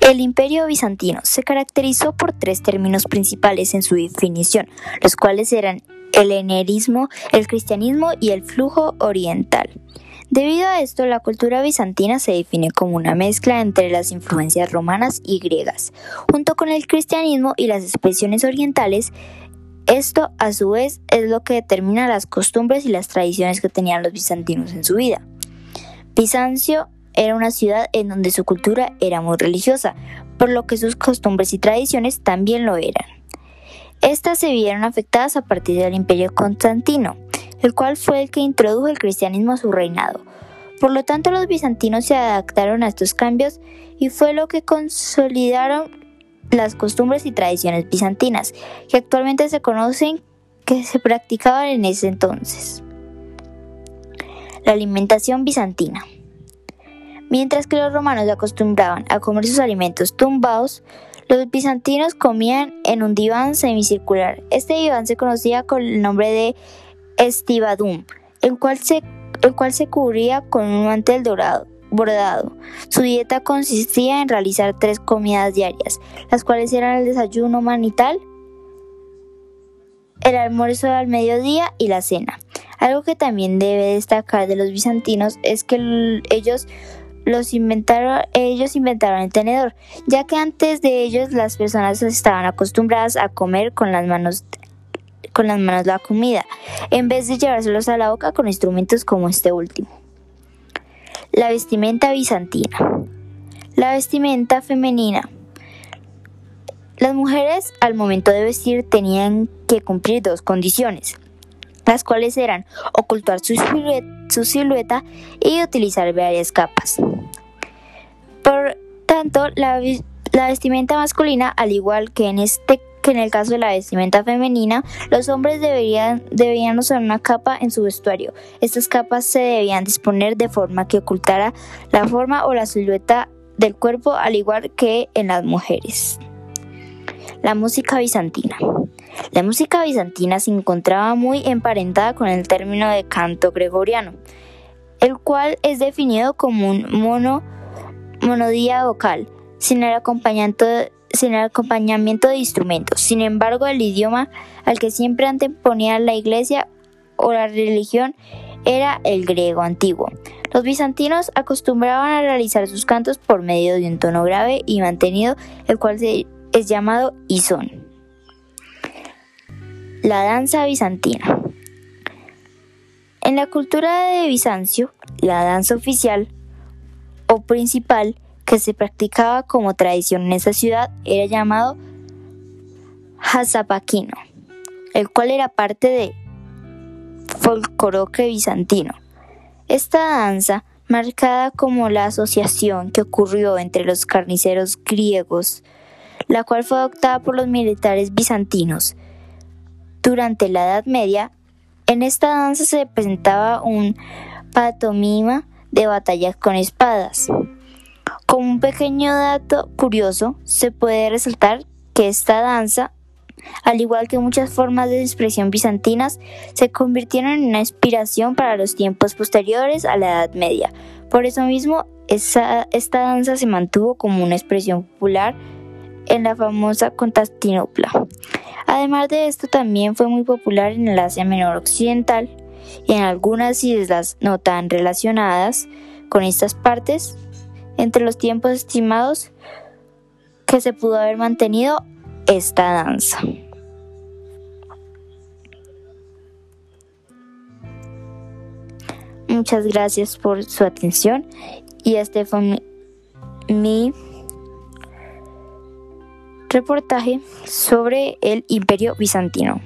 El imperio bizantino se caracterizó por tres términos principales en su definición, los cuales eran el helenismo, el cristianismo y el flujo oriental. Debido a esto, la cultura bizantina se define como una mezcla entre las influencias romanas y griegas, junto con el cristianismo y las expresiones orientales. Esto, a su vez, es lo que determina las costumbres y las tradiciones que tenían los bizantinos en su vida. Bizancio era una ciudad en donde su cultura era muy religiosa, por lo que sus costumbres y tradiciones también lo eran. Estas se vieron afectadas a partir del imperio constantino, el cual fue el que introdujo el cristianismo a su reinado. Por lo tanto, los bizantinos se adaptaron a estos cambios y fue lo que consolidaron las costumbres y tradiciones bizantinas, que actualmente se conocen que se practicaban en ese entonces. La alimentación bizantina. Mientras que los romanos acostumbraban a comer sus alimentos tumbados, los bizantinos comían en un diván semicircular. Este diván se conocía con el nombre de estivadum, el cual se, el cual se cubría con un mantel dorado, bordado. Su dieta consistía en realizar tres comidas diarias, las cuales eran el desayuno manital, el almuerzo al mediodía y la cena. Algo que también debe destacar de los bizantinos es que ellos los inventaron, ellos inventaron el tenedor, ya que antes de ellos las personas estaban acostumbradas a comer con las manos con las manos la comida, en vez de llevárselos a la boca con instrumentos como este último. La vestimenta bizantina. La vestimenta femenina. Las mujeres al momento de vestir tenían que cumplir dos condiciones, las cuales eran ocultar su silueta, y utilizar varias capas. Por tanto, la, vestimenta masculina, al igual que en este que en el caso de la vestimenta femenina, los hombres deberían, debían usar una capa en su vestuario. Estas capas se debían disponer de forma que ocultara la forma o la silueta del cuerpo, al igual que en las mujeres. La música bizantina. La música bizantina se encontraba muy emparentada con el término de canto gregoriano, el cual es definido como un mono monodía vocal, sin el, acompañamiento, sin el acompañamiento de instrumentos. Sin embargo, el idioma al que siempre anteponía la iglesia o la religión era el griego antiguo. Los bizantinos acostumbraban a realizar sus cantos por medio de un tono grave y mantenido, el cual es llamado isón. La danza bizantina. En la cultura de Bizancio, la danza oficial o principal que se practicaba como tradición en esa ciudad era llamado Hazapaquino, el cual era parte de folclore bizantino. Esta danza, marcada como la asociación que ocurrió entre los carniceros griegos, la cual fue adoptada por los militares bizantinos durante la Edad Media, en esta danza se presentaba un patomima de batallas con espadas. Como un pequeño dato curioso, se puede resaltar que esta danza, al igual que muchas formas de expresión bizantinas, se convirtieron en una inspiración para los tiempos posteriores a la Edad Media. Por eso mismo, esta danza se mantuvo como una expresión popular en la famosa Constantinopla. Además de esto, también fue muy popular en el Asia Menor Occidental, y en algunas islas no tan relacionadas con estas partes, entre los tiempos estimados que se pudo haber mantenido esta danza. Muchas gracias por su atención y este fue mi, mi reportaje sobre el imperio bizantino.